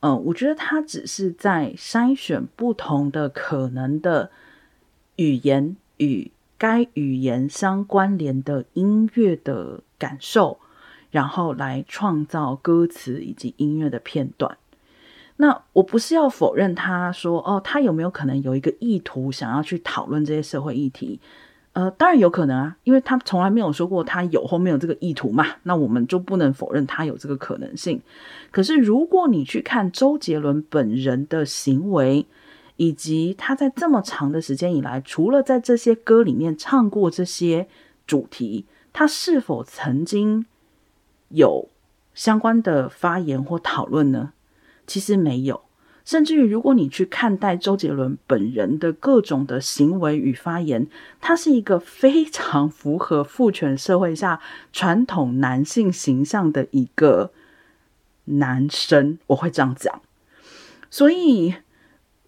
嗯、呃，我觉得他只是在筛选不同的可能的语言与该语言相关联的音乐的感受。然后来创造歌词以及音乐的片段。那我不是要否认他说哦，他有没有可能有一个意图想要去讨论这些社会议题？呃，当然有可能啊，因为他从来没有说过他有或没有这个意图嘛。那我们就不能否认他有这个可能性。可是如果你去看周杰伦本人的行为，以及他在这么长的时间以来，除了在这些歌里面唱过这些主题，他是否曾经有相关的发言或讨论呢？其实没有，甚至于如果你去看待周杰伦本人的各种的行为与发言，他是一个非常符合父权社会下传统男性形象的一个男生，我会这样讲。所以，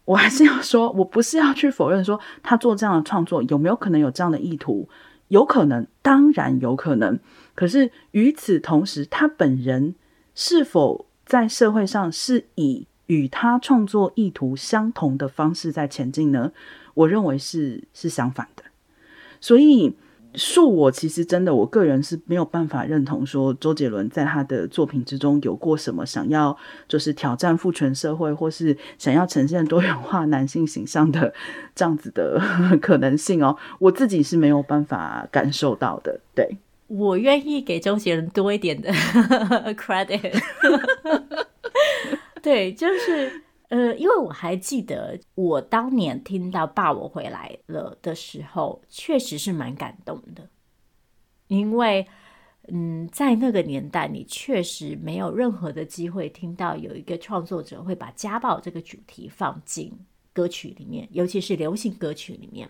我还是要说，我不是要去否认说他做这样的创作有没有可能有这样的意图，有可能，当然有可能。可是与此同时，他本人是否在社会上是以与他创作意图相同的方式在前进呢？我认为是是相反的。所以，恕我其实真的，我个人是没有办法认同说周杰伦在他的作品之中有过什么想要就是挑战父权社会，或是想要呈现多元化男性形象的这样子的 (laughs) 可能性哦。我自己是没有办法感受到的，对。我愿意给周杰伦多一点的 (laughs) credit，(laughs) 对，就是呃，因为我还记得我当年听到《爸，我回来了》的时候，确实是蛮感动的，因为嗯，在那个年代，你确实没有任何的机会听到有一个创作者会把家暴这个主题放进歌曲里面，尤其是流行歌曲里面，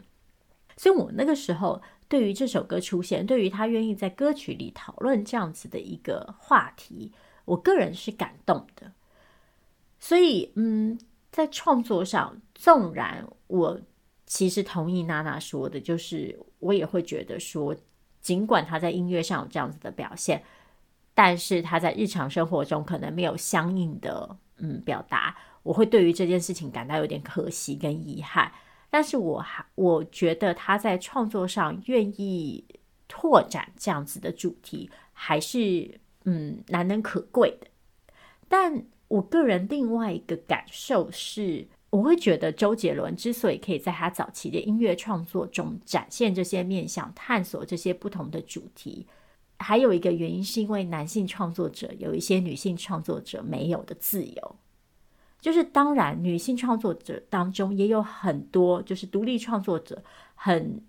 所以我那个时候。对于这首歌出现，对于他愿意在歌曲里讨论这样子的一个话题，我个人是感动的。所以，嗯，在创作上，纵然我其实同意娜娜说的，就是我也会觉得说，尽管他在音乐上有这样子的表现，但是他在日常生活中可能没有相应的嗯表达，我会对于这件事情感到有点可惜跟遗憾。但是我还我觉得他在创作上愿意拓展这样子的主题，还是嗯难能可贵的。但我个人另外一个感受是，我会觉得周杰伦之所以可以在他早期的音乐创作中展现这些面向、探索这些不同的主题，还有一个原因是因为男性创作者有一些女性创作者没有的自由。就是当然，女性创作者当中也有很多，就是独立创作者，很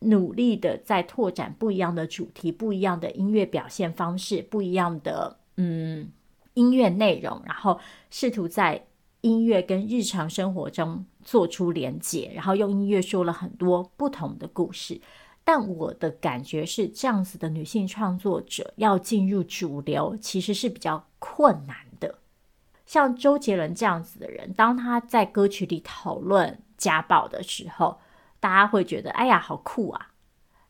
努力的在拓展不一样的主题、不一样的音乐表现方式、不一样的嗯音乐内容，然后试图在音乐跟日常生活中做出连接，然后用音乐说了很多不同的故事。但我的感觉是，这样子的女性创作者要进入主流，其实是比较困难。像周杰伦这样子的人，当他在歌曲里讨论家暴的时候，大家会觉得哎呀，好酷啊！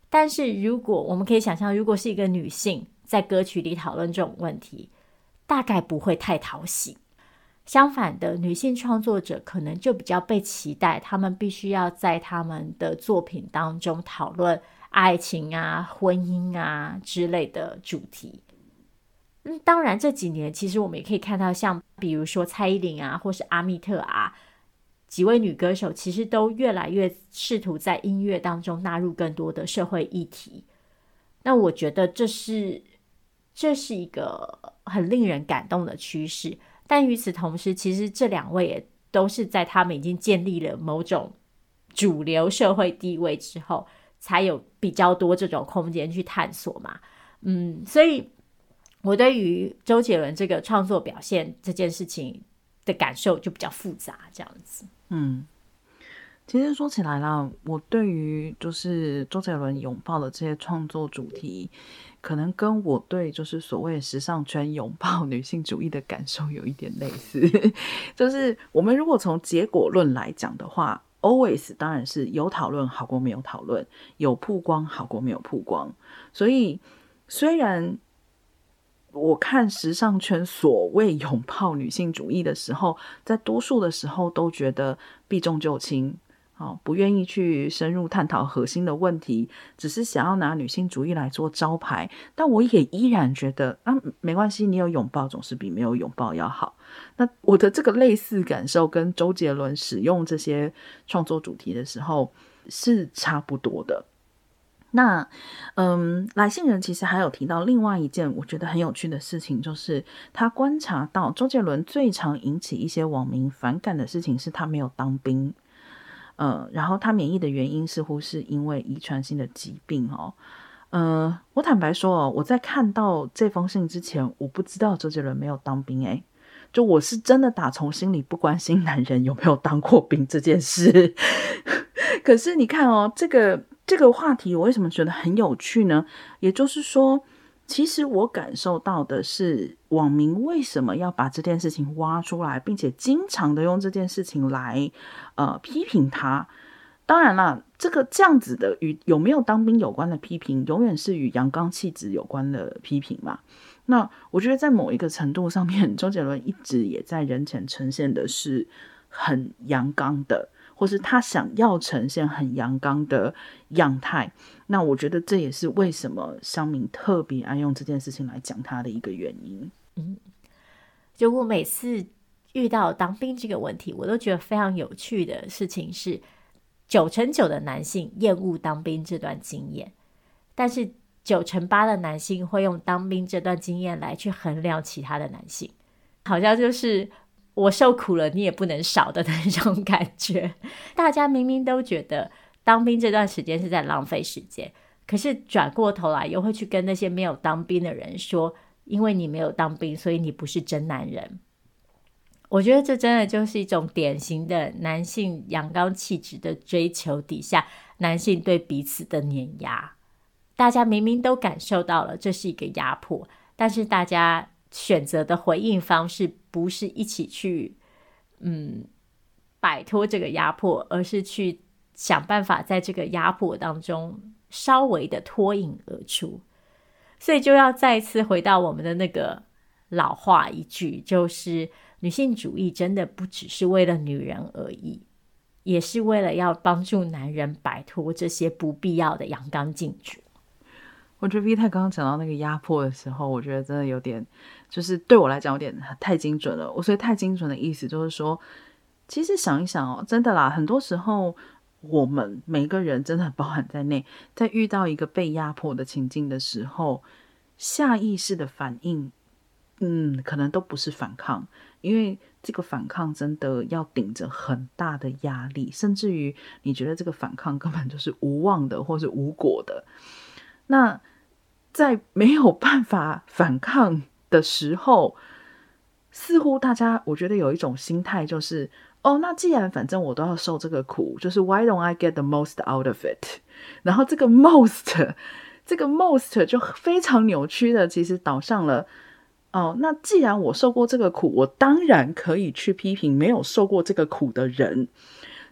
但是如果我们可以想象，如果是一个女性在歌曲里讨论这种问题，大概不会太讨喜。相反的，女性创作者可能就比较被期待，他们必须要在他们的作品当中讨论爱情啊、婚姻啊之类的主题。嗯，当然这几年其实我们也可以看到，像比如说蔡依林啊，或是阿密特啊，几位女歌手，其实都越来越试图在音乐当中纳入更多的社会议题。那我觉得这是这是一个很令人感动的趋势。但与此同时，其实这两位也都是在他们已经建立了某种主流社会地位之后，才有比较多这种空间去探索嘛。嗯，所以。我对于周杰伦这个创作表现这件事情的感受就比较复杂，这样子。嗯，其实说起来啦，我对于就是周杰伦拥抱的这些创作主题，可能跟我对就是所谓时尚圈拥抱女性主义的感受有一点类似。(laughs) 就是我们如果从结果论来讲的话，always 当然是有讨论好过没有讨论，有曝光好过没有曝光。所以虽然。我看时尚圈所谓拥抱女性主义的时候，在多数的时候都觉得避重就轻，哦，不愿意去深入探讨核心的问题，只是想要拿女性主义来做招牌。但我也依然觉得啊，没关系，你有拥抱总是比没有拥抱要好。那我的这个类似感受跟周杰伦使用这些创作主题的时候是差不多的。那，嗯，来信人其实还有提到另外一件我觉得很有趣的事情，就是他观察到周杰伦最常引起一些网民反感的事情是他没有当兵，呃，然后他免疫的原因似乎是因为遗传性的疾病哦，呃，我坦白说哦，我在看到这封信之前，我不知道周杰伦没有当兵，诶，就我是真的打从心里不关心男人有没有当过兵这件事，(laughs) 可是你看哦，这个。这个话题我为什么觉得很有趣呢？也就是说，其实我感受到的是，网民为什么要把这件事情挖出来，并且经常的用这件事情来呃批评他。当然了，这个这样子的与有没有当兵有关的批评，永远是与阳刚气质有关的批评嘛。那我觉得在某一个程度上面，(laughs) 周杰伦一直也在人前呈现的是很阳刚的。或是他想要呈现很阳刚的样态，那我觉得这也是为什么乡民特别爱用这件事情来讲他的一个原因。嗯，就我每次遇到当兵这个问题，我都觉得非常有趣的事情是，九成九的男性厌恶当兵这段经验，但是九成八的男性会用当兵这段经验来去衡量其他的男性，好像就是。我受苦了，你也不能少的 (laughs) 那种感觉。大家明明都觉得当兵这段时间是在浪费时间，可是转过头来又会去跟那些没有当兵的人说，因为你没有当兵，所以你不是真男人。我觉得这真的就是一种典型的男性阳刚气质的追求底下，男性对彼此的碾压。大家明明都感受到了这是一个压迫，但是大家。选择的回应方式不是一起去，嗯，摆脱这个压迫，而是去想办法在这个压迫当中稍微的脱颖而出。所以就要再次回到我们的那个老话一句，就是女性主义真的不只是为了女人而已，也是为了要帮助男人摆脱这些不必要的阳刚禁锢。我觉得 V 太刚刚讲到那个压迫的时候，我觉得真的有点，就是对我来讲有点太精准了。我所以太精准的意思就是说，其实想一想哦，真的啦，很多时候我们每个人真的很包含在内，在遇到一个被压迫的情境的时候，下意识的反应，嗯，可能都不是反抗，因为这个反抗真的要顶着很大的压力，甚至于你觉得这个反抗根本就是无望的，或是无果的。那在没有办法反抗的时候，似乎大家我觉得有一种心态，就是哦，那既然反正我都要受这个苦，就是 Why don't I get the most out of it？然后这个 most，(laughs) 这个 most 就非常扭曲的，其实导向了哦，那既然我受过这个苦，我当然可以去批评没有受过这个苦的人。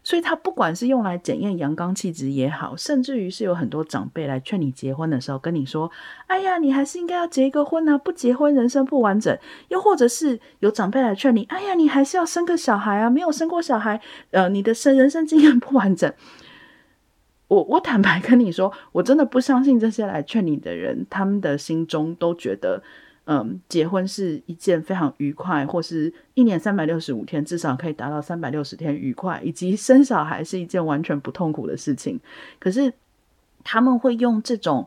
所以，他不管是用来检验阳刚气质也好，甚至于是有很多长辈来劝你结婚的时候，跟你说：“哎呀，你还是应该要结一个婚啊，不结婚人生不完整。”又或者是有长辈来劝你：“哎呀，你还是要生个小孩啊，没有生过小孩，呃，你的生人生经验不完整。”我我坦白跟你说，我真的不相信这些来劝你的人，他们的心中都觉得。嗯，结婚是一件非常愉快，或是一年三百六十五天至少可以达到三百六十天愉快，以及生小孩是一件完全不痛苦的事情。可是他们会用这种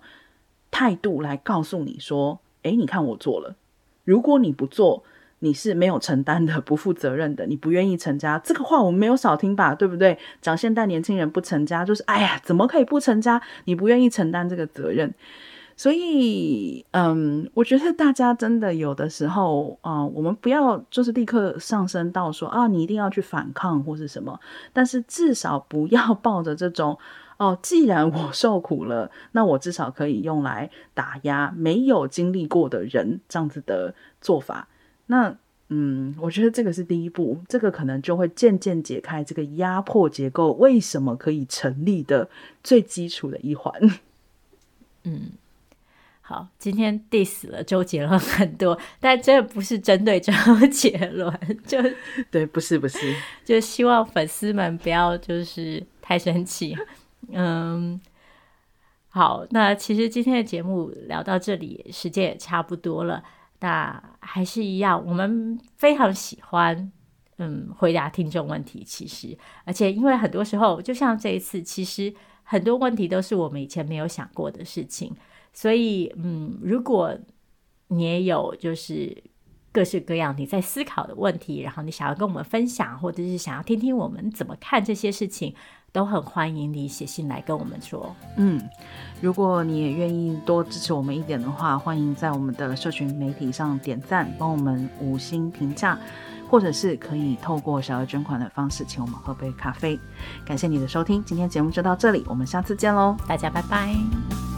态度来告诉你说：“诶，你看我做了。如果你不做，你是没有承担的、不负责任的，你不愿意成家。”这个话我们没有少听吧？对不对？讲现代年轻人不成家，就是哎呀，怎么可以不成家？你不愿意承担这个责任。所以，嗯，我觉得大家真的有的时候，啊、我们不要就是立刻上升到说啊，你一定要去反抗或是什么，但是至少不要抱着这种哦，既然我受苦了，那我至少可以用来打压没有经历过的人这样子的做法。那，嗯，我觉得这个是第一步，这个可能就会渐渐解开这个压迫结构为什么可以成立的最基础的一环。(laughs) 嗯。好，今天 diss 了周杰伦很多，但这不是针对周杰伦，(laughs) 就对，不是不是，就希望粉丝们不要就是太生气。(laughs) 嗯，好，那其实今天的节目聊到这里，时间也差不多了。那还是一样，我们非常喜欢嗯回答听众问题。其实，而且因为很多时候，就像这一次，其实很多问题都是我们以前没有想过的事情。所以，嗯，如果你也有就是各式各样你在思考的问题，然后你想要跟我们分享，或者是想要听听我们怎么看这些事情，都很欢迎你写信来跟我们说。嗯，如果你也愿意多支持我们一点的话，欢迎在我们的社群媒体上点赞，帮我们五星评价，或者是可以透过小额捐款的方式请我们喝杯咖啡。感谢你的收听，今天节目就到这里，我们下次见喽，大家拜拜。